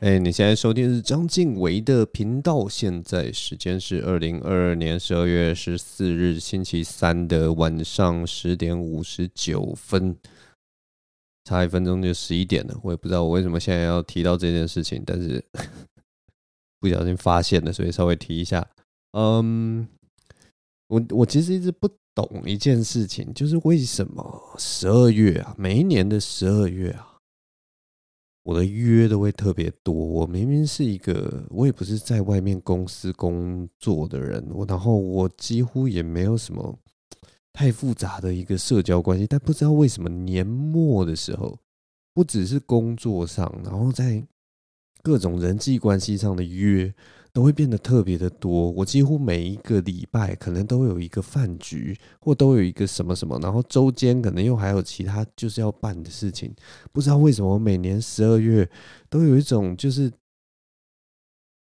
哎，你现在收听是章晋唯的频道。现在时间是二零二二年十二月十四日星期三的晚上十点五十九分，差一分钟就十一点了。我也不知道我为什么现在要提到这件事情，但是 不小心发现了，所以稍微提一下。嗯，我我其实一直不懂一件事情，就是为什么十二月啊，每一年的十二月啊。我的约都会特别多。我明明是一个，我也不是在外面公司工作的人，我然后我几乎也没有什么太复杂的一个社交关系，但不知道为什么年末的时候，不只是工作上，然后在各种人际关系上的约。都会变得特别的多。我几乎每一个礼拜可能都有一个饭局，或都有一个什么什么，然后周间可能又还有其他就是要办的事情。不知道为什么，每年十二月都有一种就是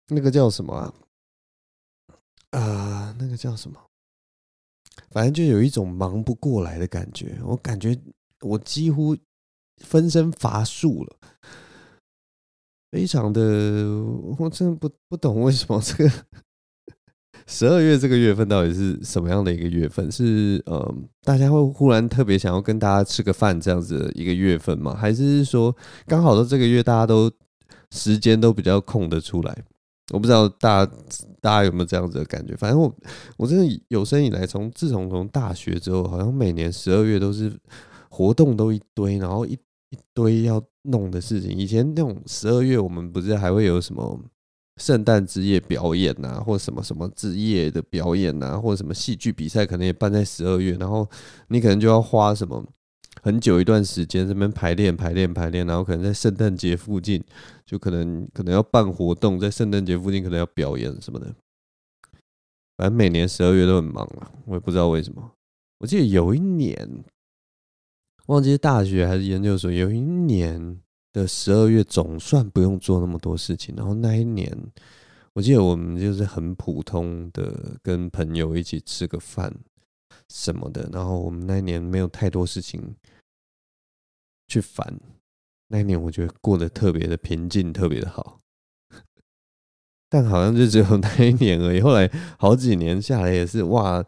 那个叫什么啊？啊，那个叫什么？反正就有一种忙不过来的感觉。我感觉我几乎分身乏术了。非常的，我真的不不懂为什么这个十二月这个月份到底是什么样的一个月份？是呃，大家会忽然特别想要跟大家吃个饭这样子的一个月份吗？还是说刚好到这个月大家都时间都比较空得出来？我不知道大家大家有没有这样子的感觉？反正我我真的有生以来，从自从从大学之后，好像每年十二月都是活动都一堆，然后一一堆要。弄的事情，以前那种十二月，我们不是还会有什么圣诞之夜表演呐，或什么什么之夜的表演呐，或者什么戏剧比赛，可能也办在十二月，然后你可能就要花什么很久一段时间这边排练、排练、排练，然后可能在圣诞节附近就可能可能要办活动，在圣诞节附近可能要表演什么的。反正每年十二月都很忙啊，我也不知道为什么。我记得有一年。忘记是大学还是研究所，有一年的十二月总算不用做那么多事情。然后那一年，我记得我们就是很普通的跟朋友一起吃个饭什么的。然后我们那一年没有太多事情去烦，那一年我觉得过得特别的平静，特别的好。但好像就只有那一年而已。后来好几年下来也是哇。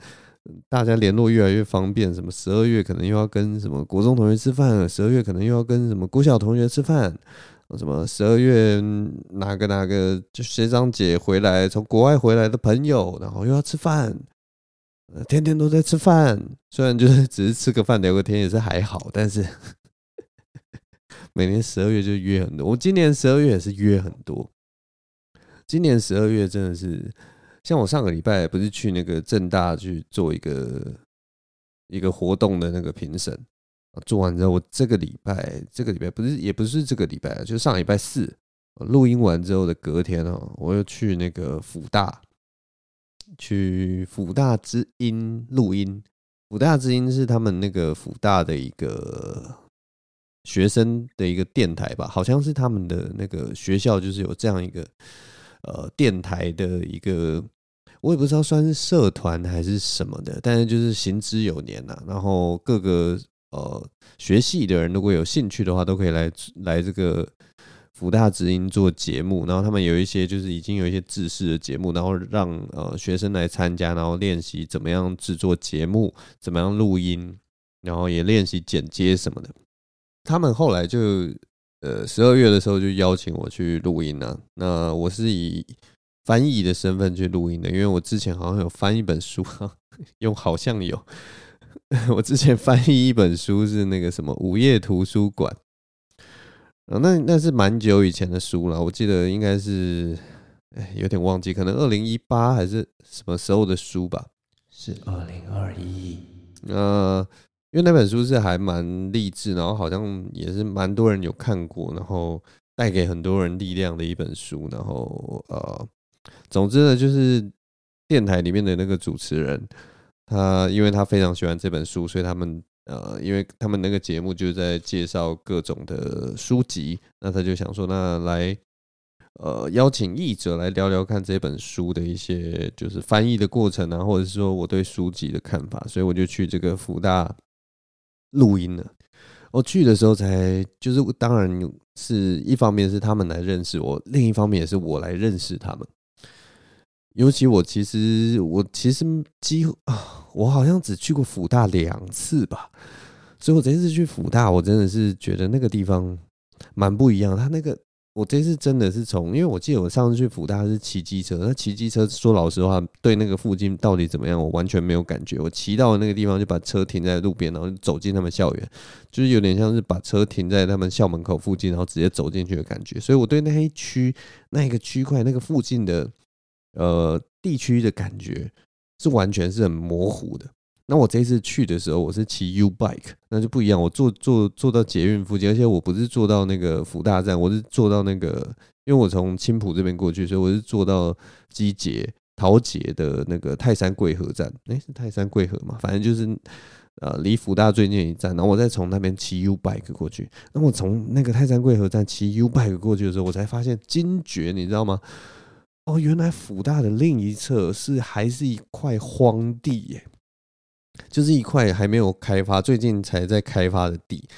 大家联络越来越方便，什么十二月可能又要跟什么国中同学吃饭，十二月可能又要跟什么国小同学吃饭，什么十二月哪个哪个就学长姐回来，从国外回来的朋友，然后又要吃饭，天天都在吃饭。虽然就是只是吃个饭聊个天也是还好，但是 每年十二月就约很多。我今年十二月也是约很多，今年十二月真的是。像我上个礼拜不是去那个政大去做一个一个活动的那个评审，做完之后，我这个礼拜这个礼拜不是也不是这个礼拜，就上礼拜四录音完之后的隔天哦，我又去那个辅大，去辅大之音录音。辅大之音是他们那个辅大的一个学生的一个电台吧，好像是他们的那个学校就是有这样一个呃电台的一个。我也不知道算是社团还是什么的，但是就是行之有年呐。然后各个呃学系的人如果有兴趣的话，都可以来来这个福大直音做节目。然后他们有一些就是已经有一些制式的节目，然后让呃学生来参加，然后练习怎么样制作节目，怎么样录音，然后也练习剪接什么的。他们后来就呃十二月的时候就邀请我去录音了。那我是以翻译的身份去录音的，因为我之前好像有翻一本书，用好像有，我之前翻译一本书是那个什么午夜图书馆，那那是蛮久以前的书了，我记得应该是，哎，有点忘记，可能二零一八还是什么时候的书吧？是二零二一。呃，因为那本书是还蛮励志，然后好像也是蛮多人有看过，然后带给很多人力量的一本书，然后呃。总之呢，就是电台里面的那个主持人，他因为他非常喜欢这本书，所以他们呃，因为他们那个节目就是在介绍各种的书籍，那他就想说，那来呃邀请译者来聊聊看这本书的一些就是翻译的过程啊，或者是说我对书籍的看法，所以我就去这个福大录音了。我去的时候才就是当然是一方面是他们来认识我，另一方面也是我来认识他们。尤其我其实我其实几乎啊，我好像只去过辅大两次吧，所以我这次去辅大，我真的是觉得那个地方蛮不一样。他那个。我这次真的是从，因为我记得我上次去辅大是骑机车，那骑机车说老实话，对那个附近到底怎么样，我完全没有感觉。我骑到那个地方就把车停在路边，然后就走进他们校园，就是有点像是把车停在他们校门口附近，然后直接走进去的感觉。所以我对那一区、那一个区块、那个附近的呃地区的感觉是完全是很模糊的。那我这次去的时候，我是骑 U bike，那就不一样。我坐坐坐到捷运附近，而且我不是坐到那个福大站，我是坐到那个，因为我从青埔这边过去，所以我是坐到基捷桃捷的那个泰山贵和站。诶，是泰山贵和嘛？反正就是呃，离福大最近一站。然后我再从那边骑 U bike 过去。那我从那个泰山贵和站骑 U bike 过去的时候，我才发现惊觉，你知道吗？哦，原来辅大的另一侧是还是一块荒地耶。就是一块还没有开发，最近才在开发的地，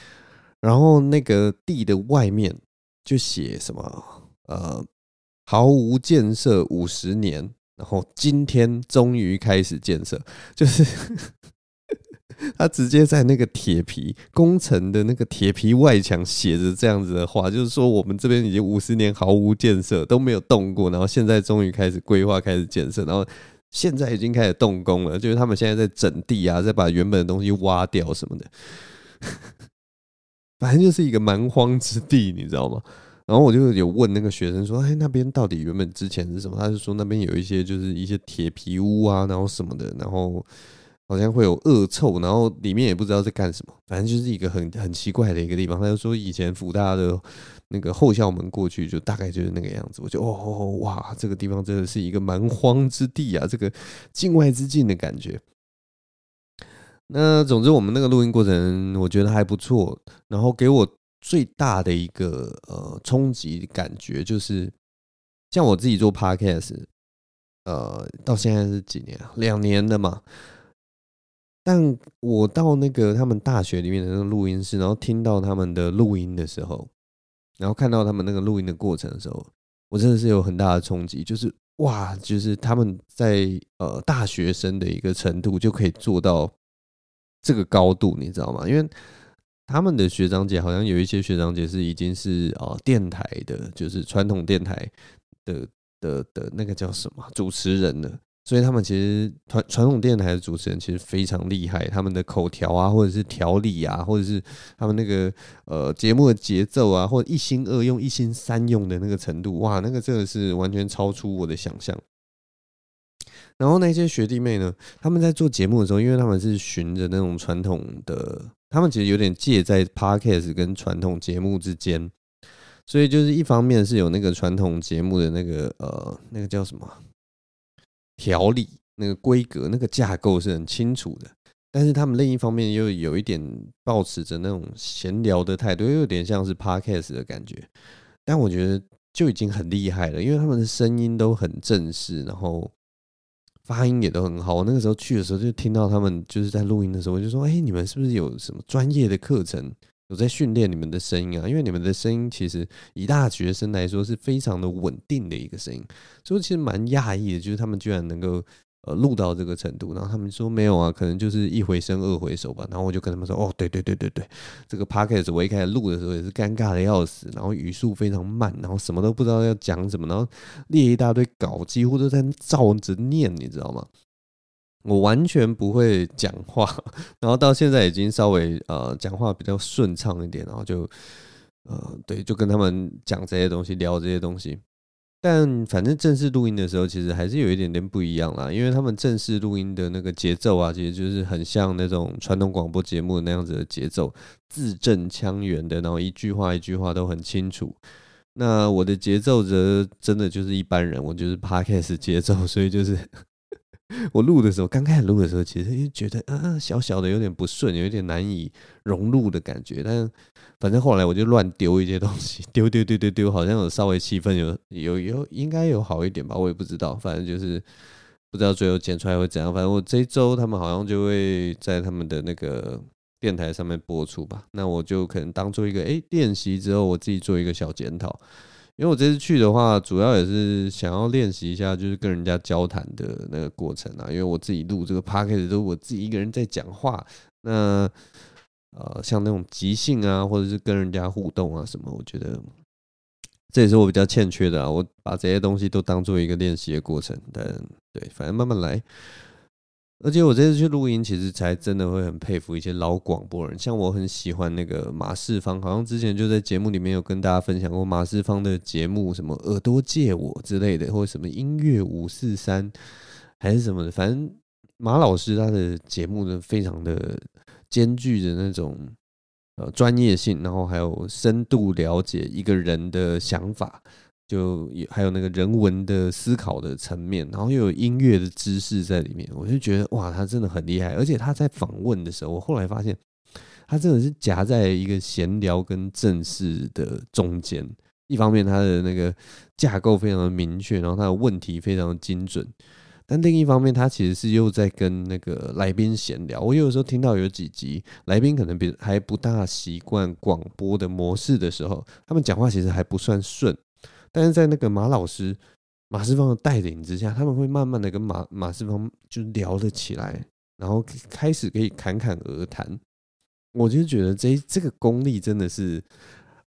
然后那个地的外面就写什么呃，毫无建设五十年，然后今天终于开始建设，就是 他直接在那个铁皮工程的那个铁皮外墙写着这样子的话，就是说我们这边已经五十年毫无建设都没有动过，然后现在终于开始规划开始建设，然后。现在已经开始动工了，就是他们现在在整地啊，在把原本的东西挖掉什么的，反正就是一个蛮荒之地，你知道吗？然后我就有问那个学生说：“哎，那边到底原本之前是什么？”他就说那边有一些就是一些铁皮屋啊，然后什么的，然后好像会有恶臭，然后里面也不知道在干什么，反正就是一个很很奇怪的一个地方。他就说以前福大的。那个后校门过去就大概就是那个样子，我就哦，哇，这个地方真的是一个蛮荒之地啊，这个境外之境的感觉。那总之我们那个录音过程我觉得还不错，然后给我最大的一个呃冲击感觉就是，像我自己做 podcast，呃，到现在是几年？两年的嘛。但我到那个他们大学里面的那个录音室，然后听到他们的录音的时候。然后看到他们那个录音的过程的时候，我真的是有很大的冲击，就是哇，就是他们在呃大学生的一个程度就可以做到这个高度，你知道吗？因为他们的学长姐好像有一些学长姐是已经是呃电台的，就是传统电台的的的那个叫什么主持人了。所以他们其实传传统电台的主持人其实非常厉害，他们的口条啊，或者是条理啊，或者是他们那个呃节目的节奏啊，或者一心二用、一心三用的那个程度，哇，那个真的是完全超出我的想象。然后那些学弟妹呢，他们在做节目的时候，因为他们是循着那种传统的，他们其实有点介在 Podcast 跟传统节目之间，所以就是一方面是有那个传统节目的那个呃那个叫什么？条理那个规格、那个架构是很清楚的，但是他们另一方面又有一点抱持着那种闲聊的态度，又有点像是 podcast 的感觉。但我觉得就已经很厉害了，因为他们的声音都很正式，然后发音也都很好。我那个时候去的时候，就听到他们就是在录音的时候，我就说：“哎，你们是不是有什么专业的课程？”有在训练你们的声音啊，因为你们的声音其实以大学生来说是非常的稳定的一个声音，所以其实蛮讶异的，就是他们居然能够呃录到这个程度。然后他们说没有啊，可能就是一回生二回熟吧。然后我就跟他们说，哦，对对对对对，这个 podcast 我一开始录的时候也是尴尬的要死，然后语速非常慢，然后什么都不知道要讲什么，然后列一大堆稿，几乎都在照着念，你知道吗？我完全不会讲话，然后到现在已经稍微呃讲话比较顺畅一点，然后就呃对，就跟他们讲这些东西，聊这些东西。但反正正式录音的时候，其实还是有一点点不一样啦，因为他们正式录音的那个节奏啊，其实就是很像那种传统广播节目那样子的节奏，字正腔圆的，然后一句话一句话都很清楚。那我的节奏则真的就是一般人，我就是 Podcast 节奏，所以就是。我录的时候，刚开始录的时候，其实觉得啊，小小的有点不顺，有一点难以融入的感觉。但反正后来我就乱丢一些东西，丢丢丢丢丢，好像有稍微气氛有有有应该有好一点吧，我也不知道。反正就是不知道最后剪出来会怎样。反正我这一周他们好像就会在他们的那个电台上面播出吧。那我就可能当做一个诶练习之后，我自己做一个小检讨。因为我这次去的话，主要也是想要练习一下，就是跟人家交谈的那个过程啊。因为我自己录这个 podcast 都是我自己一个人在讲话，那呃，像那种即兴啊，或者是跟人家互动啊什么，我觉得这也是我比较欠缺的啊。我把这些东西都当做一个练习的过程，但对，反正慢慢来。而且我这次去录音，其实才真的会很佩服一些老广播人，像我很喜欢那个马世芳，好像之前就在节目里面有跟大家分享过马世芳的节目，什么耳朵借我之类的，或者什么音乐五四三还是什么的，反正马老师他的节目呢，非常的兼具着那种呃专业性，然后还有深度了解一个人的想法。就还有那个人文的思考的层面，然后又有音乐的知识在里面，我就觉得哇，他真的很厉害。而且他在访问的时候，我后来发现，他真的是夹在一个闲聊跟正式的中间。一方面，他的那个架构非常的明确，然后他的问题非常的精准；但另一方面，他其实是又在跟那个来宾闲聊。我有时候听到有几集来宾可能比还不大习惯广播的模式的时候，他们讲话其实还不算顺。但是在那个马老师马世芳的带领之下，他们会慢慢的跟马马世芳就聊了起来，然后开始可以侃侃而谈。我就觉得这这个功力真的是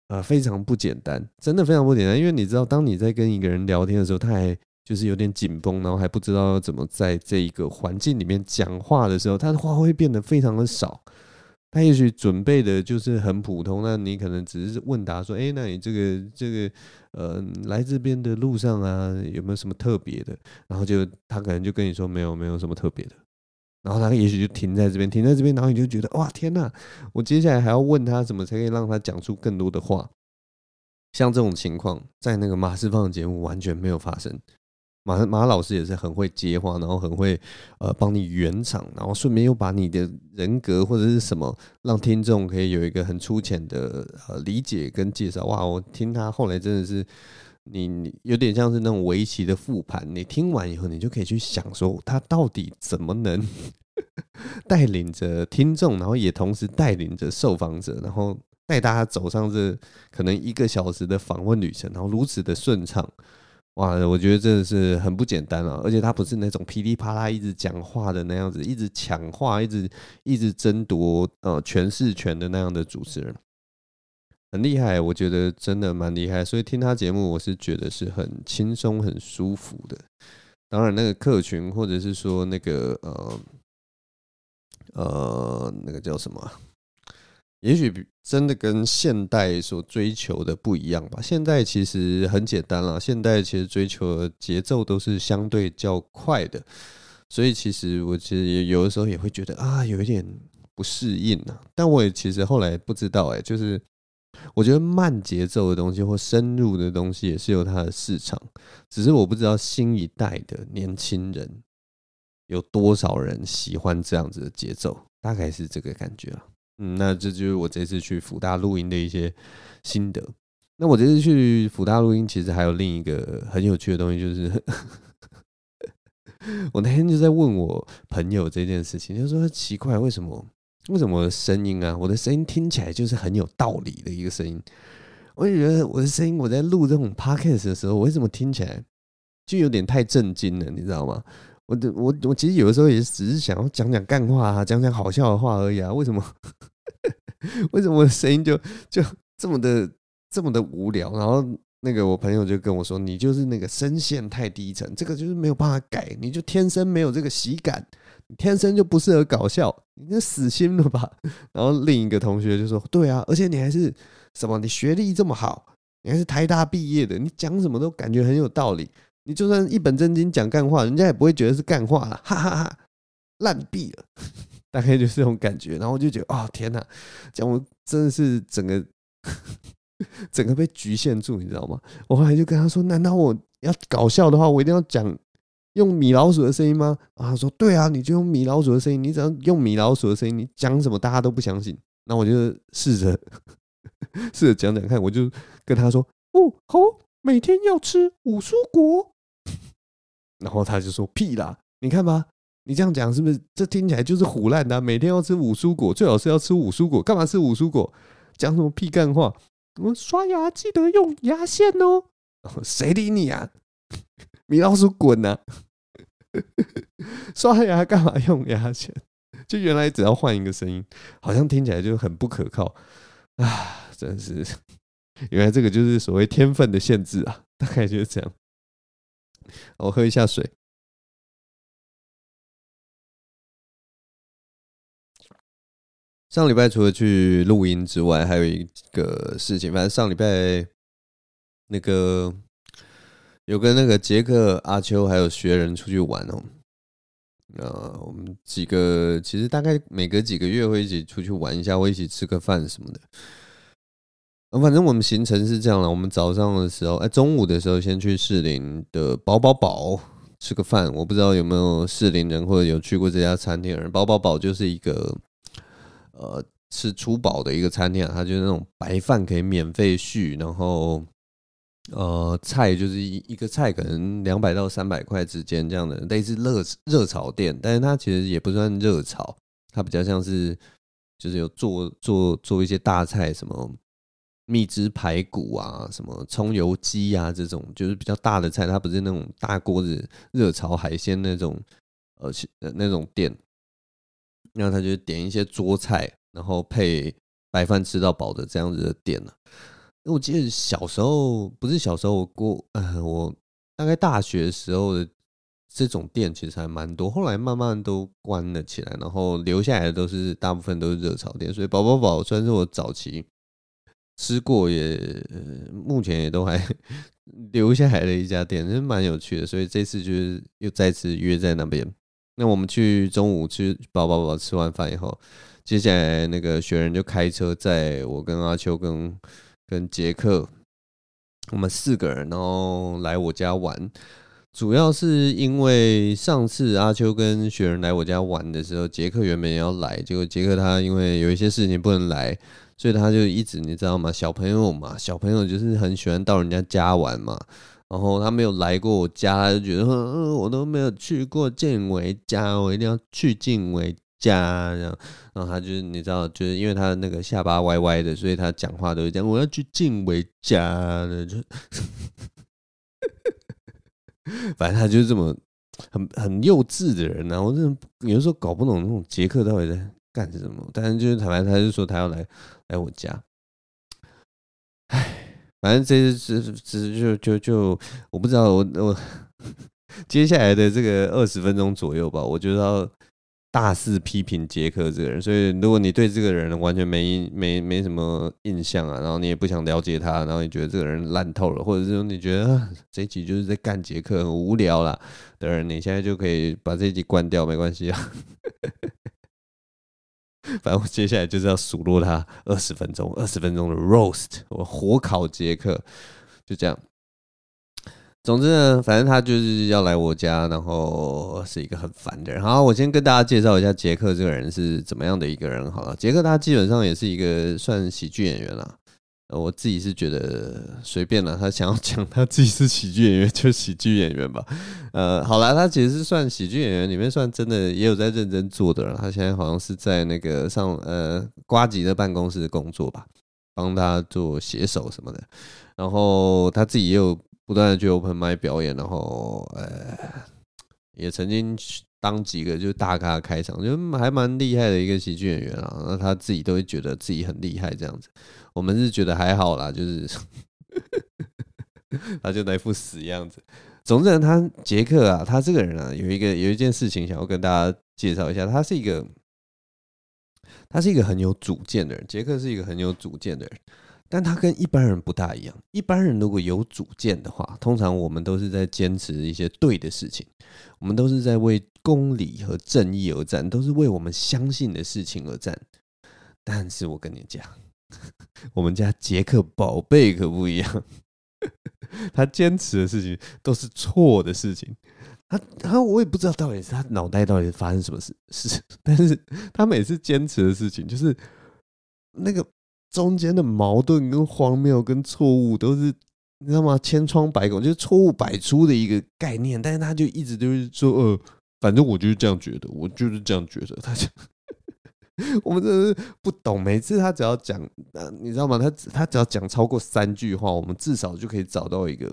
呃非常不简单，真的非常不简单。因为你知道，当你在跟一个人聊天的时候，他还就是有点紧绷，然后还不知道怎么在这一个环境里面讲话的时候，他的话会变得非常的少。他也许准备的就是很普通，那你可能只是问答说：“哎，那你这个这个呃来这边的路上啊，有没有什么特别的？”然后就他可能就跟你说：“没有，没有什么特别的。”然后他也许就停在这边，停在这边，然后你就觉得：“哇，天哪！我接下来还要问他怎么才可以让他讲出更多的话。”像这种情况，在那个马斯放的节目完全没有发生。马马老师也是很会接话，然后很会呃帮你圆场，然后顺便又把你的人格或者是什么，让听众可以有一个很粗浅的呃理解跟介绍。哇，我听他后来真的是你你有点像是那种围棋的复盘，你听完以后，你就可以去想说他到底怎么能 带领着听众，然后也同时带领着受访者，然后带大家走上这可能一个小时的访问旅程，然后如此的顺畅。哇，我觉得真的是很不简单啊！而且他不是那种噼里啪啦一直讲话的那样子，一直抢话，一直一直争夺呃诠释权的那样的主持人，很厉害，我觉得真的蛮厉害。所以听他节目，我是觉得是很轻松、很舒服的。当然，那个客群或者是说那个呃呃那个叫什么？也许真的跟现代所追求的不一样吧。现代其实很简单啦，现代其实追求的节奏都是相对较快的，所以其实我其实也有的时候也会觉得啊，有一点不适应啊。但我也其实后来不知道哎，就是我觉得慢节奏的东西或深入的东西也是有它的市场，只是我不知道新一代的年轻人有多少人喜欢这样子的节奏，大概是这个感觉了。嗯，那这就是我这次去辅大录音的一些心得。那我这次去辅大录音，其实还有另一个很有趣的东西，就是 我那天就在问我朋友这件事情，就说奇怪，为什么为什么声音啊，我的声音听起来就是很有道理的一个声音？我就觉得我的声音，我在录这种 podcast 的时候，我为什么听起来就有点太震惊了？你知道吗？我我我其实有的时候也只是想要讲讲干话啊，讲讲好笑的话而已啊。为什么 为什么我的声音就就这么的这么的无聊？然后那个我朋友就跟我说：“你就是那个声线太低沉，这个就是没有办法改，你就天生没有这个喜感，你天生就不适合搞笑，你那死心了吧？” 然后另一个同学就说：“对啊，而且你还是什么？你学历这么好，你还是台大毕业的，你讲什么都感觉很有道理。”你就算一本正经讲干话，人家也不会觉得是干话了，哈哈哈，烂毙了，大概就是这种感觉。然后我就觉得，哦天哪，讲我真的是整个 整个被局限住，你知道吗？我后来就跟他说，难道我要搞笑的话，我一定要讲用米老鼠的声音吗？然后他说，对啊，你就用米老鼠的声音，你只要用米老鼠的声音，你讲什么大家都不相信。那我就试着试着讲讲看，我就跟他说，哦，好，每天要吃五蔬果。然后他就说：“屁啦！你看吧，你这样讲是不是？这听起来就是唬烂的。每天要吃五蔬果，最好是要吃五蔬果。干嘛吃五蔬果？讲什么屁干话？我刷牙记得用牙线哦。谁理你啊？米老鼠滚呐！刷牙干嘛用牙线？就原来只要换一个声音，好像听起来就很不可靠啊！真是，原来这个就是所谓天分的限制啊！大概就是这样。我喝一下水。上礼拜除了去录音之外，还有一个事情，反正上礼拜那个有跟那个杰克、阿秋还有学人出去玩哦。呃，我们几个其实大概每隔几个月会一起出去玩一下，会一起吃个饭什么的。反正我们行程是这样了，我们早上的时候，哎，中午的时候先去士林的饱饱堡吃个饭。我不知道有没有士林人或者有去过这家餐厅的人。饱饱堡就是一个。呃，吃粗饱的一个餐厅啊，它就是那种白饭可以免费续，然后呃菜就是一一个菜可能两百到三百块之间这样的，类似热热炒店，但是它其实也不算热炒，它比较像是就是有做做做一些大菜，什么蜜汁排骨啊，什么葱油鸡啊这种，就是比较大的菜，它不是那种大锅子热炒海鲜那种呃那种店。然后他就点一些桌菜，然后配白饭吃到饱的这样子的店了。因为我记得小时候不是小时候，我过呃，我大概大学时候的这种店其实还蛮多，后来慢慢都关了起来，然后留下来的都是大部分都是热炒店。所以宝宝宝虽然是我早期吃过也，目前也都还 留下来的一家店，真蛮有趣的。所以这次就是又再次约在那边。那我们去中午吃饱饱饱，吃完饭以后，接下来那个雪人就开车载我跟阿秋跟跟杰克，我们四个人，然后来我家玩。主要是因为上次阿秋跟雪人来我家玩的时候，杰克原本也要来，结果杰克他因为有一些事情不能来，所以他就一直你知道吗？小朋友嘛，小朋友就是很喜欢到人家家玩嘛。然后他没有来过我家，他就觉得，嗯，我都没有去过建伟家，我一定要去建伟家，这样。然后他就是你知道，就是因为他那个下巴歪歪的，所以他讲话都是这样，我要去建伟家的，就，反正他就是这么很很幼稚的人啊。我真的有时候搞不懂那种杰克到底在干什么，但是就是坦白，他就说他要来来我家。反正这这这就就就我不知道我我接下来的这个二十分钟左右吧，我就要大肆批评杰克这个人。所以如果你对这个人完全没没没什么印象啊，然后你也不想了解他，然后你觉得这个人烂透了，或者是说你觉得这一集就是在干杰克很无聊啦的人，你现在就可以把这一集关掉，没关系啊。反正我接下来就是要数落他二十分钟，二十分钟的 roast，我火烤杰克，就这样。总之呢，反正他就是要来我家，然后是一个很烦的人。好，我先跟大家介绍一下杰克这个人是怎么样的一个人。好了，杰克他基本上也是一个算喜剧演员了。我自己是觉得随便了，他想要讲他自己是喜剧演员就喜剧演员吧。呃，好了，他其实是算喜剧演员里面算真的也有在认真做的了。他现在好像是在那个上呃瓜吉的办公室工作吧，帮他做写手什么的。然后他自己也有不断的去 open mic 表演，然后呃也曾经当几个就是大咖开场，就还蛮厉害的一个喜剧演员啊。那他自己都会觉得自己很厉害这样子。我们是觉得还好啦，就是 他就那副死样子。总之，他杰克啊，他这个人啊，有一个有一件事情想要跟大家介绍一下。他是一个，他是一个很有主见的人。杰克是一个很有主见的人，但他跟一般人不大一样。一般人如果有主见的话，通常我们都是在坚持一些对的事情，我们都是在为公理和正义而战，都是为我们相信的事情而战。但是我跟你讲。我们家杰克宝贝可不一样，他坚持的事情都是错的事情。他他我也不知道到底是他脑袋到底发生什么事事，但是他每次坚持的事情就是那个中间的矛盾跟荒谬跟错误都是你知道吗？千疮百孔，就是错误百出的一个概念。但是他就一直就是说，呃，反正我就是这样觉得，我就是这样觉得。他就 我们真的是不懂，每次他只要讲，你知道吗？他他只要讲超过三句话，我们至少就可以找到一个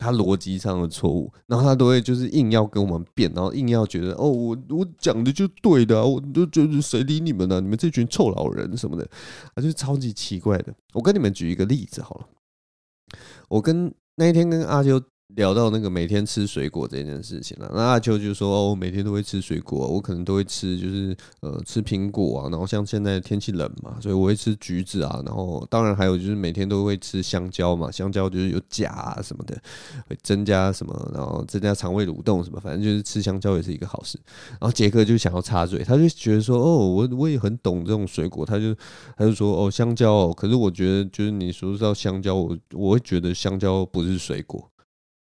他逻辑上的错误，然后他都会就是硬要跟我们辩，然后硬要觉得哦，我我讲的就对的，我就觉得谁理你们呢？你们这群臭老人什么的，啊，就是超级奇怪的。我跟你们举一个例子好了，我跟那一天跟阿修。聊到那个每天吃水果这件事情了，那阿秋就说：“哦，我每天都会吃水果，我可能都会吃，就是呃吃苹果啊，然后像现在天气冷嘛，所以我会吃橘子啊，然后当然还有就是每天都会吃香蕉嘛，香蕉就是有钾啊什么的，会增加什么，然后增加肠胃蠕动什么，反正就是吃香蕉也是一个好事。然后杰克就想要插嘴，他就觉得说：哦，我我也很懂这种水果，他就他就说：哦，香蕉哦，可是我觉得就是你说到香蕉，我我会觉得香蕉不是水果。”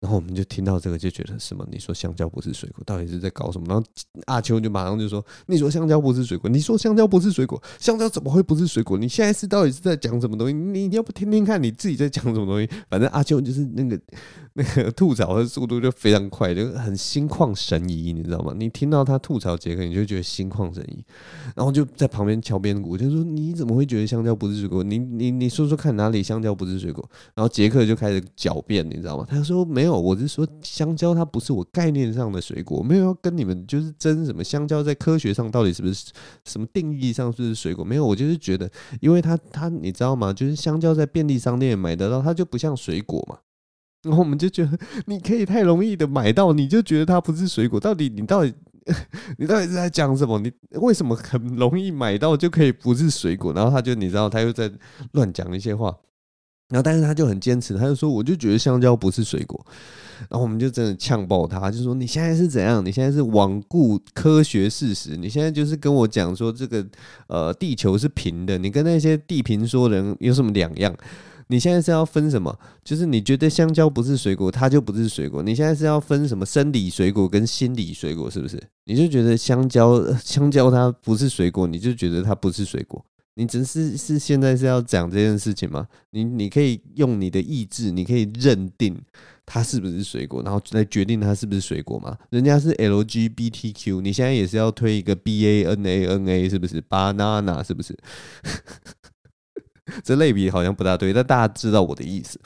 然后我们就听到这个，就觉得什么？你说香蕉不是水果，到底是在搞什么？然后阿秋就马上就说：“你说香蕉不是水果，你说香蕉不是水果，香蕉怎么会不是水果？你现在是到底是在讲什么东西？你你要不听听看你自己在讲什么东西？反正阿秋就是那个那个吐槽的速度就非常快，就很心旷神怡，你知道吗？你听到他吐槽杰克，你就觉得心旷神怡，然后就在旁边敲边鼓，就说：你怎么会觉得香蕉不是水果？你你你说说看哪里香蕉不是水果？然后杰克就开始狡辩，你知道吗？他说没有。我是说，香蕉它不是我概念上的水果，没有要跟你们就是争什么香蕉在科学上到底是不是什么定义上是不是水果？没有，我就是觉得，因为它它你知道吗？就是香蕉在便利商店买得到，它就不像水果嘛。然后我们就觉得你可以太容易的买到，你就觉得它不是水果。到底你到底 你到底是在讲什么？你为什么很容易买到就可以不是水果？然后他就你知道他又在乱讲一些话。然后，但是他就很坚持，他就说：“我就觉得香蕉不是水果。”然后我们就真的呛爆他，就说：“你现在是怎样？你现在是罔顾科学事实？你现在就是跟我讲说这个呃地球是平的？你跟那些地平说人有什么两样？你现在是要分什么？就是你觉得香蕉不是水果，它就不是水果？你现在是要分什么生理水果跟心理水果？是不是？你就觉得香蕉香蕉它不是水果，你就觉得它不是水果？”你只是是现在是要讲这件事情吗？你你可以用你的意志，你可以认定它是不是水果，然后来决定它是不是水果吗？人家是 LGBTQ，你现在也是要推一个 BANANA，是不是？banana 是不是？这类比好像不大对，但大家知道我的意思。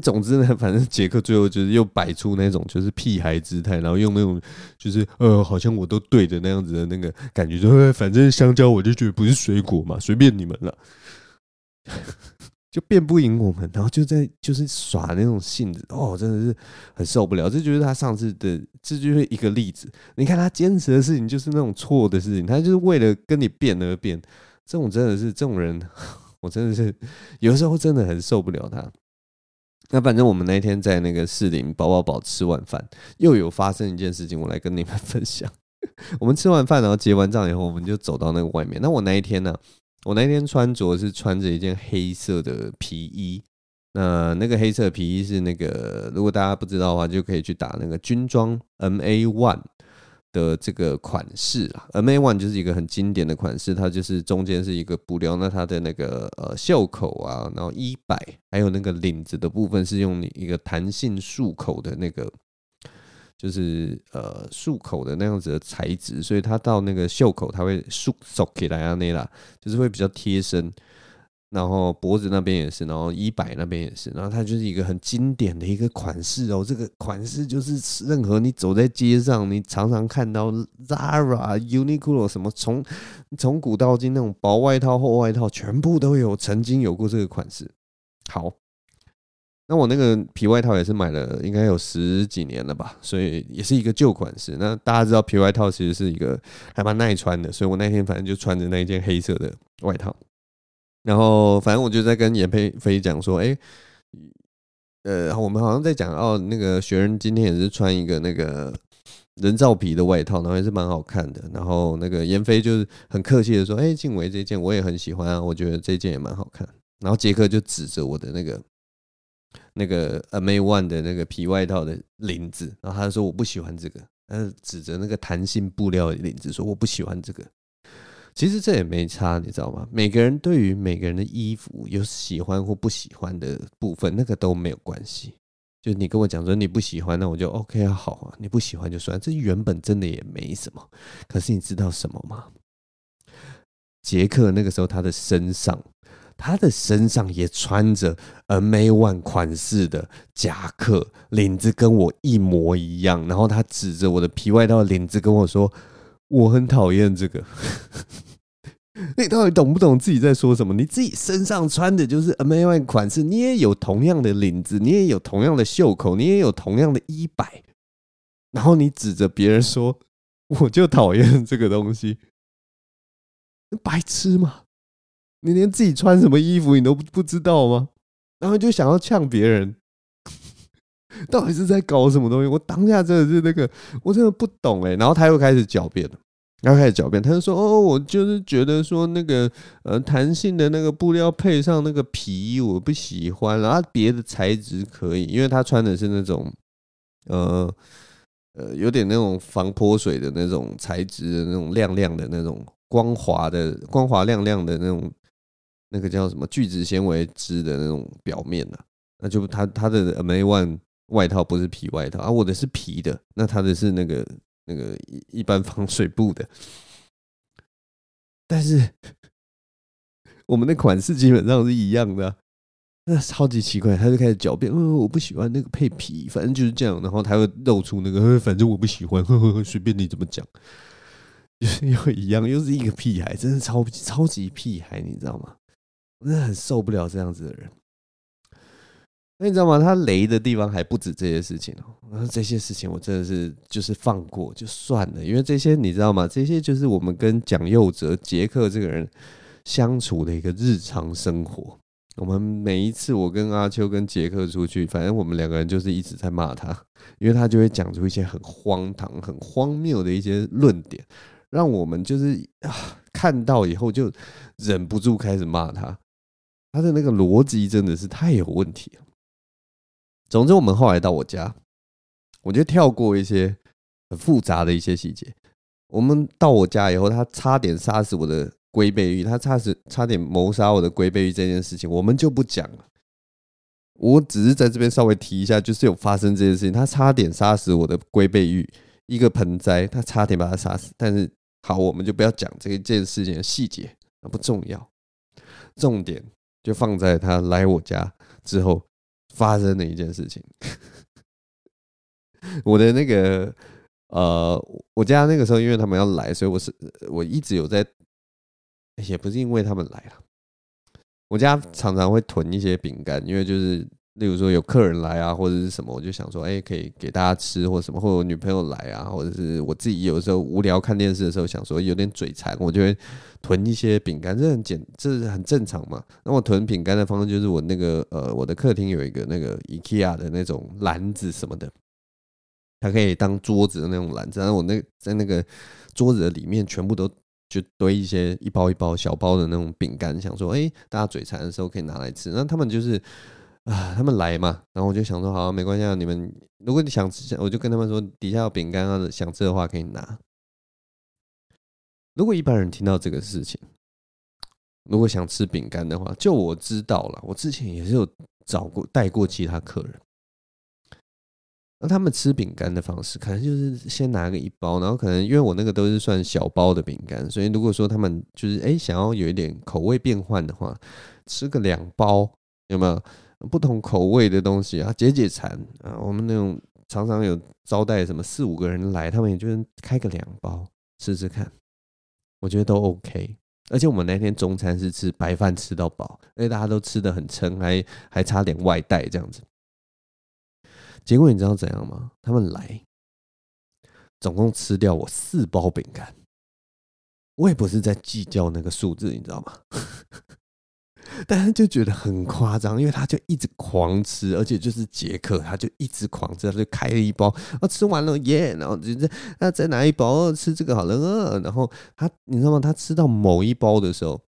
总之呢，反正杰克最后就是又摆出那种就是屁孩姿态，然后用那种就是呃，好像我都对的那样子的那个感觉，就反正香蕉我就觉得不是水果嘛，随便你们了，就辩不赢我们，然后就在就是耍那种性子，哦，真的是很受不了。这就是他上次的，这就是一个例子。你看他坚持的事情就是那种错的事情，他就是为了跟你辩而辩。这种真的是这种人，我真的是有时候真的很受不了他。那反正我们那天在那个士林饱饱饱吃完饭，又有发生一件事情，我来跟你们分享。我们吃完饭，然后结完账以后，我们就走到那个外面。那我那一天呢，我那一天穿着是穿着一件黑色的皮衣。那那个黑色皮衣是那个，如果大家不知道的话，就可以去打那个军装 MA One。的这个款式啊，MA One 就是一个很经典的款式，它就是中间是一个布料，那它的那个呃袖口啊，然后衣摆，还有那个领子的部分是用一个弹性束口的那个，就是呃束口的那样子的材质，所以它到那个袖口它会束收起来啊那啦，就是会比较贴身。然后脖子那边也是，然后衣摆那边也是，然后它就是一个很经典的一个款式哦。这个款式就是任何你走在街上，你常常看到 Zara、Uniqlo 什么，从从古到今那种薄外套、厚外套，全部都有曾经有过这个款式。好，那我那个皮外套也是买了，应该有十几年了吧，所以也是一个旧款式。那大家知道皮外套其实是一个还蛮耐穿的，所以我那天反正就穿着那一件黑色的外套。然后，反正我就在跟严佩飞讲说，哎，呃，我们好像在讲哦，那个学人今天也是穿一个那个人造皮的外套，然后也是蛮好看的。然后那个严飞就是很客气的说，哎，静伟这件我也很喜欢啊，我觉得这件也蛮好看。然后杰克就指着我的那个那个 MA One 的那个皮外套的领子，然后他就说我不喜欢这个，他指着那个弹性布料的领子说我不喜欢这个。其实这也没差，你知道吗？每个人对于每个人的衣服有喜欢或不喜欢的部分，那个都没有关系。就你跟我讲说你不喜欢，那我就 OK 啊，好啊，你不喜欢就算。这原本真的也没什么，可是你知道什么吗？杰克那个时候他的身上，他的身上也穿着 M A One 款式的夹克，领子跟我一模一样。然后他指着我的皮外套领子跟我说：“我很讨厌这个。”你到底懂不懂自己在说什么？你自己身上穿的就是 MA1 款式，你也有同样的领子，你也有同样的袖口，你也有同样的衣摆，然后你指着别人说：“我就讨厌这个东西。”白痴吗？你连自己穿什么衣服你都不不知道吗？然后就想要呛别人，到底是在搞什么东西？我当下真的是那个，我真的不懂哎。然后他又开始狡辩了，然后开始狡辩，他就说：“哦，我就是觉得说那个呃弹性的那个布料配上那个皮衣，我不喜欢。然后别的材质可以，因为他穿的是那种呃呃有点那种防泼水的那种材质的那种亮亮的那种。”光滑的、光滑亮亮的那种，那个叫什么聚酯纤维织的那种表面呢、啊？那就他他的 MA one 外套不是皮外套啊，我的是皮的，那他的是那个那个一一般防水布的。但是我们的款式基本上是一样的、啊，那超级奇怪，他就开始狡辩，嗯，我不喜欢那个配皮，反正就是这样，然后他会露出那个，反正我不喜欢，呵呵呵，随便你怎么讲。又一样，又是一个屁孩，真的超超级屁孩，你知道吗？真的很受不了这样子的人。那你知道吗？他雷的地方还不止这些事情哦。这些事情我真的是就是放过就算了，因为这些你知道吗？这些就是我们跟蒋佑哲、杰克这个人相处的一个日常生活。我们每一次我跟阿秋跟杰克出去，反正我们两个人就是一直在骂他，因为他就会讲出一些很荒唐、很荒谬的一些论点。让我们就是啊，看到以后就忍不住开始骂他，他的那个逻辑真的是太有问题了。总之，我们后来到我家，我就跳过一些很复杂的一些细节。我们到我家以后，他差点杀死我的龟背玉，他差死差点谋杀我的龟背玉这件事情，我们就不讲了。我只是在这边稍微提一下，就是有发生这件事情，他差点杀死我的龟背玉，一个盆栽，他差点把他杀死，但是。好，我们就不要讲这一件事情的细节，不重要。重点就放在他来我家之后发生的一件事情。我的那个呃，我家那个时候，因为他们要来，所以我是我一直有在，也不是因为他们来了，我家常常会囤一些饼干，因为就是。例如说有客人来啊，或者是什么，我就想说，哎，可以给大家吃，或什么，或者女朋友来啊，或者是我自己有时候无聊看电视的时候，想说有点嘴馋，我就会囤一些饼干，这很简，这是很正常嘛。那我囤饼干的方式就是我那个呃，我的客厅有一个那个 IKEA 的那种篮子什么的，它可以当桌子的那种篮子，然后我那在那个桌子的里面全部都就堆一些一包一包小包的那种饼干，想说，哎，大家嘴馋的时候可以拿来吃。那他们就是。啊，他们来嘛，然后我就想说，好，没关系啊，你们如果你想吃，我就跟他们说，底下有饼干啊，想吃的话可以拿。如果一般人听到这个事情，如果想吃饼干的话，就我知道了，我之前也是有找过带过其他客人，那他们吃饼干的方式，可能就是先拿个一包，然后可能因为我那个都是算小包的饼干，所以如果说他们就是哎想要有一点口味变换的话，吃个两包有没有？不同口味的东西啊，解解馋啊。我们那种常常有招待什么四五个人来，他们也就开个两包试试看，我觉得都 OK。而且我们那天中餐是吃白饭吃到饱，而且大家都吃得很撑，还还差点外带这样子。结果你知道怎样吗？他们来总共吃掉我四包饼干，我也不是在计较那个数字，你知道吗？但是就觉得很夸张，因为他就一直狂吃，而且就是杰克，他就一直狂吃，他就开了一包，啊，吃完了耶，然后就再那再拿一包吃这个好了，然后他你知道吗？他吃到某一包的时候，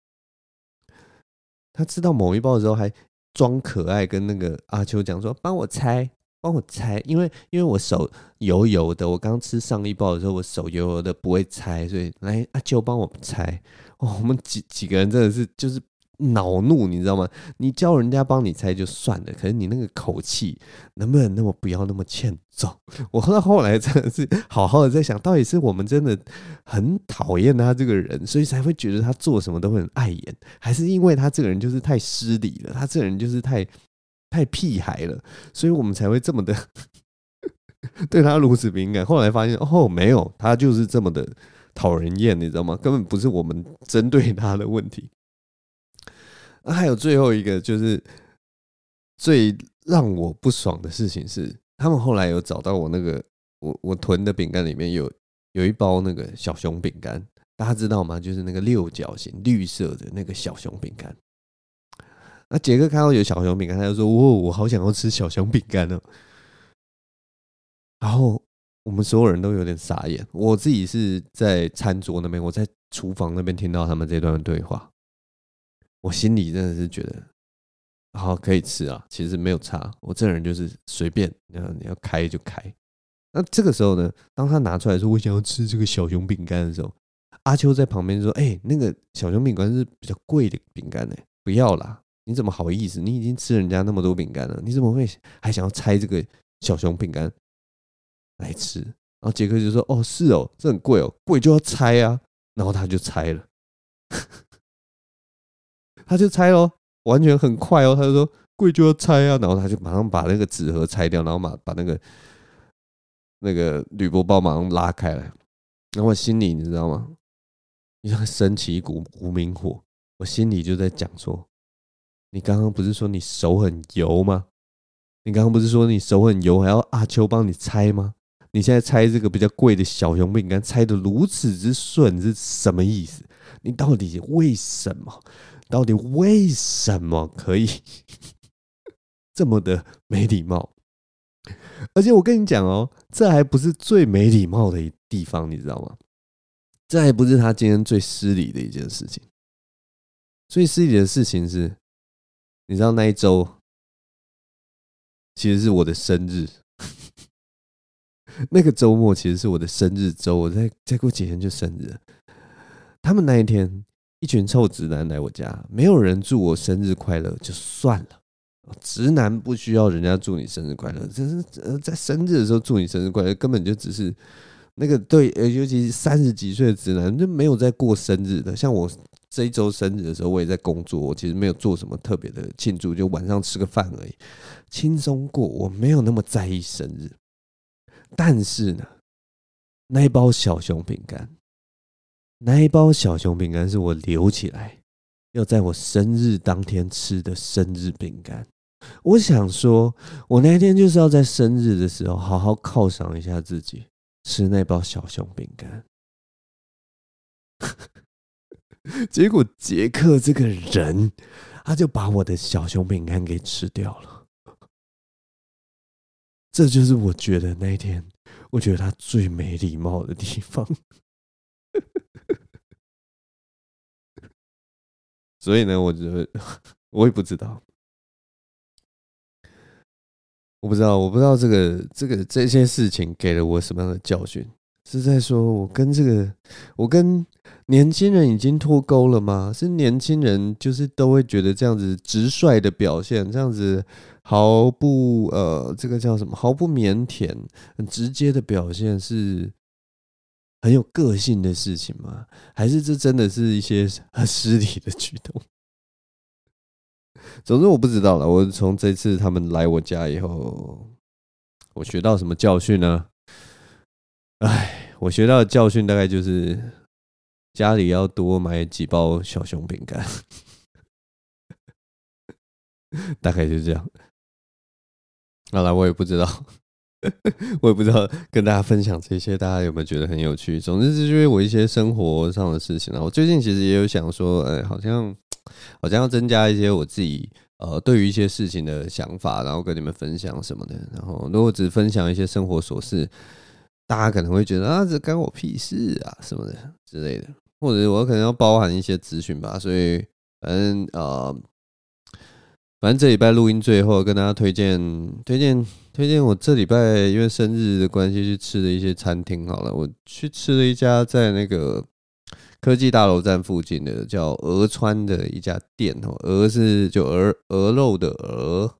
他吃到某一包的时候还装可爱，跟那个阿秋讲说：“帮我猜，帮我猜，因为因为我手油油的，我刚吃上一包的时候我手油油的，不会猜，所以来阿秋帮我猜。”哦，我们几几个人真的是就是。恼怒，你知道吗？你叫人家帮你猜就算了，可是你那个口气能不能那么不要那么欠揍？我到后来真的是好好的在想，到底是我们真的很讨厌他这个人，所以才会觉得他做什么都会很碍眼，还是因为他这个人就是太失礼了，他这个人就是太太屁孩了，所以我们才会这么的 对他如此敏感。后来发现哦，没有，他就是这么的讨人厌，你知道吗？根本不是我们针对他的问题。那还有最后一个，就是最让我不爽的事情是，他们后来有找到我那个我我囤的饼干里面有有一包那个小熊饼干，大家知道吗？就是那个六角形绿色的那个小熊饼干。那杰克看到有小熊饼干，他就说：“哦，我好想要吃小熊饼干哦。”然后我们所有人都有点傻眼。我自己是在餐桌那边，我在厨房那边听到他们这段对话。我心里真的是觉得，好可以吃啊，其实没有差。我这人就是随便，你要你要开就开。那这个时候呢，当他拿出来说我想要吃这个小熊饼干的时候，阿秋在旁边说：“哎，那个小熊饼干是比较贵的饼干呢，不要啦！你怎么好意思？你已经吃人家那么多饼干了，你怎么会还想要拆这个小熊饼干来吃？”然后杰克就说：“哦，是哦，这很贵哦，贵就要拆啊。”然后他就拆了。他就拆喽，完全很快哦。他就说贵就要拆啊，然后他就马上把那个纸盒拆掉，然后把把那个那个铝箔包马上拉开来。然后我心里你知道吗？你像升起一股无名火，我心里就在讲说：你刚刚不是说你手很油吗？你刚刚不是说你手很油，还要阿秋帮你拆吗？你现在拆这个比较贵的小熊饼干，拆得如此之顺，是什么意思？你到底为什么？到底为什么可以 这么的没礼貌？而且我跟你讲哦，这还不是最没礼貌的地方，你知道吗？这还不是他今天最失礼的一件事情。最失礼的事情是，你知道那一周其实是我的生日，那个周末其实是我的生日周，我再再过几天就生日。他们那一天。一群臭直男来我家，没有人祝我生日快乐就算了。直男不需要人家祝你生日快乐，只是在生日的时候祝你生日快乐，根本就只是那个对，尤其是三十几岁的直男就没有在过生日的。像我这一周生日的时候，我也在工作，我其实没有做什么特别的庆祝，就晚上吃个饭而已，轻松过。我没有那么在意生日，但是呢，那一包小熊饼干。那一包小熊饼干是我留起来，要在我生日当天吃的生日饼干。我想说，我那天就是要在生日的时候好好犒赏一下自己，吃那包小熊饼干。结果杰克这个人，他就把我的小熊饼干给吃掉了。这就是我觉得那天，我觉得他最没礼貌的地方。所以呢，我觉得我也不知道，我不知道，我不知道这个这个这些事情给了我什么样的教训？是在说我跟这个我跟年轻人已经脱钩了吗？是年轻人就是都会觉得这样子直率的表现，这样子毫不呃，这个叫什么？毫不腼腆、很直接的表现是？很有个性的事情吗？还是这真的是一些很失礼的举动？总之我不知道了。我从这次他们来我家以后，我学到什么教训呢？哎，我学到的教训大概就是家里要多买几包小熊饼干，大概就这样。好了，我也不知道。我也不知道跟大家分享这些，大家有没有觉得很有趣？总之是因为我一些生活上的事情啊。我最近其实也有想说，哎，好像好像要增加一些我自己呃对于一些事情的想法，然后跟你们分享什么的。然后如果只分享一些生活琐事，大家可能会觉得啊，这干我屁事啊什么的之类的，或者我可能要包含一些资讯吧。所以反正呃。反正这礼拜录音最后跟大家推荐推荐推荐我这礼拜因为生日的关系去吃的一些餐厅好了，我去吃了一家在那个科技大楼站附近的叫鹅川的一家店。哦，鹅是就鹅鹅肉的鹅，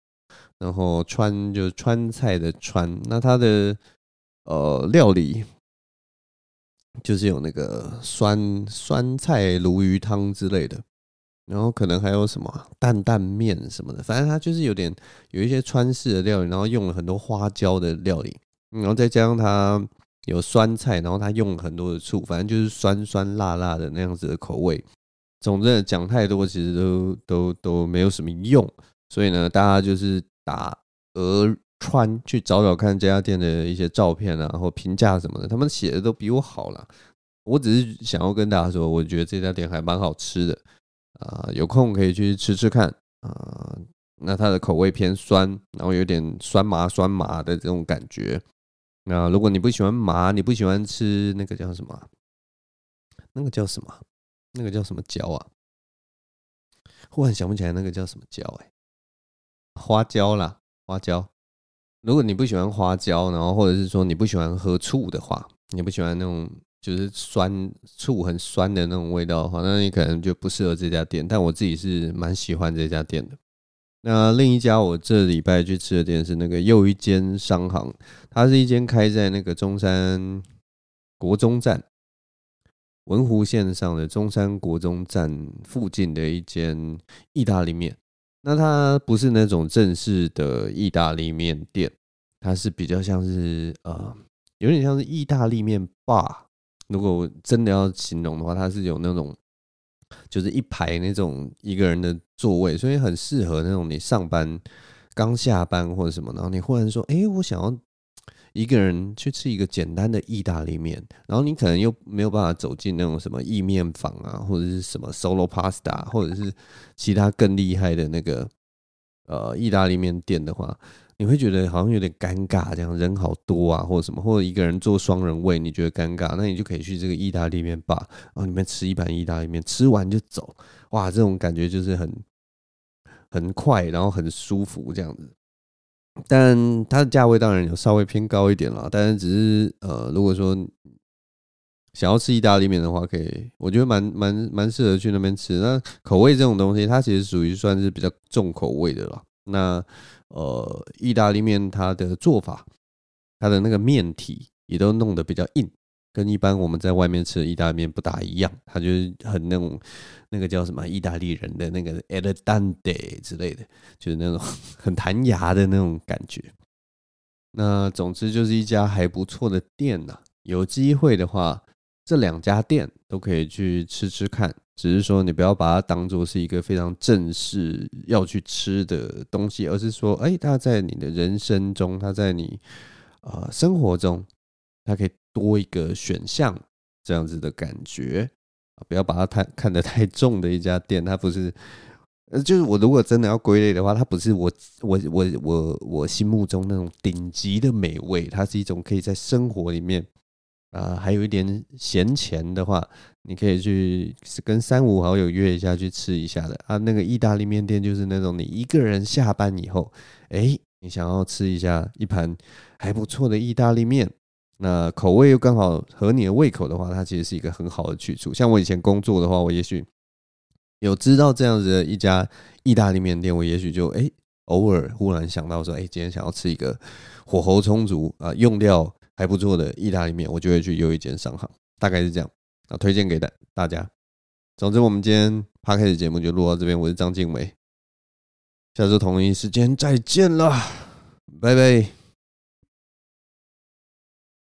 然后川就川菜的川，那它的呃料理就是有那个酸酸菜鲈鱼汤之类的，然后可能还有什么担担面什么的，反正它就是有点有一些川式的料理，然后用了很多花椒的料理，然后再加上它。有酸菜，然后他用了很多的醋，反正就是酸酸辣辣的那样子的口味。总之讲太多，其实都都都没有什么用。所以呢，大家就是打鹅川去找找看这家店的一些照片啊，或评价什么的，他们写的都比我好了。我只是想要跟大家说，我觉得这家店还蛮好吃的啊，有空可以去吃吃看啊。那它的口味偏酸，然后有点酸麻酸麻的这种感觉。那如果你不喜欢麻，你不喜欢吃那个叫什么？那个叫什么？那个叫什么椒啊？忽然想不起来那个叫什么椒哎，花椒啦，花椒。如果你不喜欢花椒，然后或者是说你不喜欢喝醋的话，你不喜欢那种就是酸醋很酸的那种味道的话，那你可能就不适合这家店。但我自己是蛮喜欢这家店的。那另一家我这礼拜去吃的店是那个又一间商行，它是一间开在那个中山国中站文湖线上的中山国中站附近的一间意大利面。那它不是那种正式的意大利面店，它是比较像是呃，有点像是意大利面吧。如果真的要形容的话，它是有那种。就是一排那种一个人的座位，所以很适合那种你上班刚下班或者什么，然后你忽然说：“哎，我想要一个人去吃一个简单的意大利面。”然后你可能又没有办法走进那种什么意面坊啊，或者是什么 Solo Pasta，或者是其他更厉害的那个呃意大利面店的话。你会觉得好像有点尴尬，这样人好多啊，或者什么，或者一个人坐双人位，你觉得尴尬，那你就可以去这个意大利面吧，然后里面吃一盘意大利面，吃完就走，哇，这种感觉就是很很快，然后很舒服这样子。但它的价位当然有稍微偏高一点了，但是只是呃，如果说想要吃意大利面的话，可以，我觉得蛮蛮蛮适合去那边吃。那口味这种东西，它其实属于算是比较重口味的了。那呃，意大利面它的做法，它的那个面体也都弄得比较硬，跟一般我们在外面吃的意大利面不大一样。它就是很那种那个叫什么意大利人的那个 al dente 之类的，就是那种 很弹牙的那种感觉。那总之就是一家还不错的店呐、有机会的话，这两家店都可以去吃吃看。只是说，你不要把它当做是一个非常正式要去吃的东西，而是说，哎，它在你的人生中，它在你啊生活中，它可以多一个选项，这样子的感觉，不要把它太看得太重的一家店，它不是，呃，就是我如果真的要归类的话，它不是我我我我我心目中那种顶级的美味，它是一种可以在生活里面。啊，还有一点闲钱的话，你可以去跟三五好友约一下去吃一下的啊。那个意大利面店就是那种你一个人下班以后，哎，你想要吃一下一盘还不错的意大利面，那口味又刚好合你的胃口的话，它其实是一个很好的去处。像我以前工作的话，我也许有知道这样子的一家意大利面店，我也许就哎偶尔忽然想到说，哎，今天想要吃一个火候充足啊，用料。还不错的意大利面，我就会去又一间商行，大概是这样啊，推荐给大大家。总之，我们今天 Podcast 节目就录到这边，我是张静伟，下周同一时间再见了，拜拜。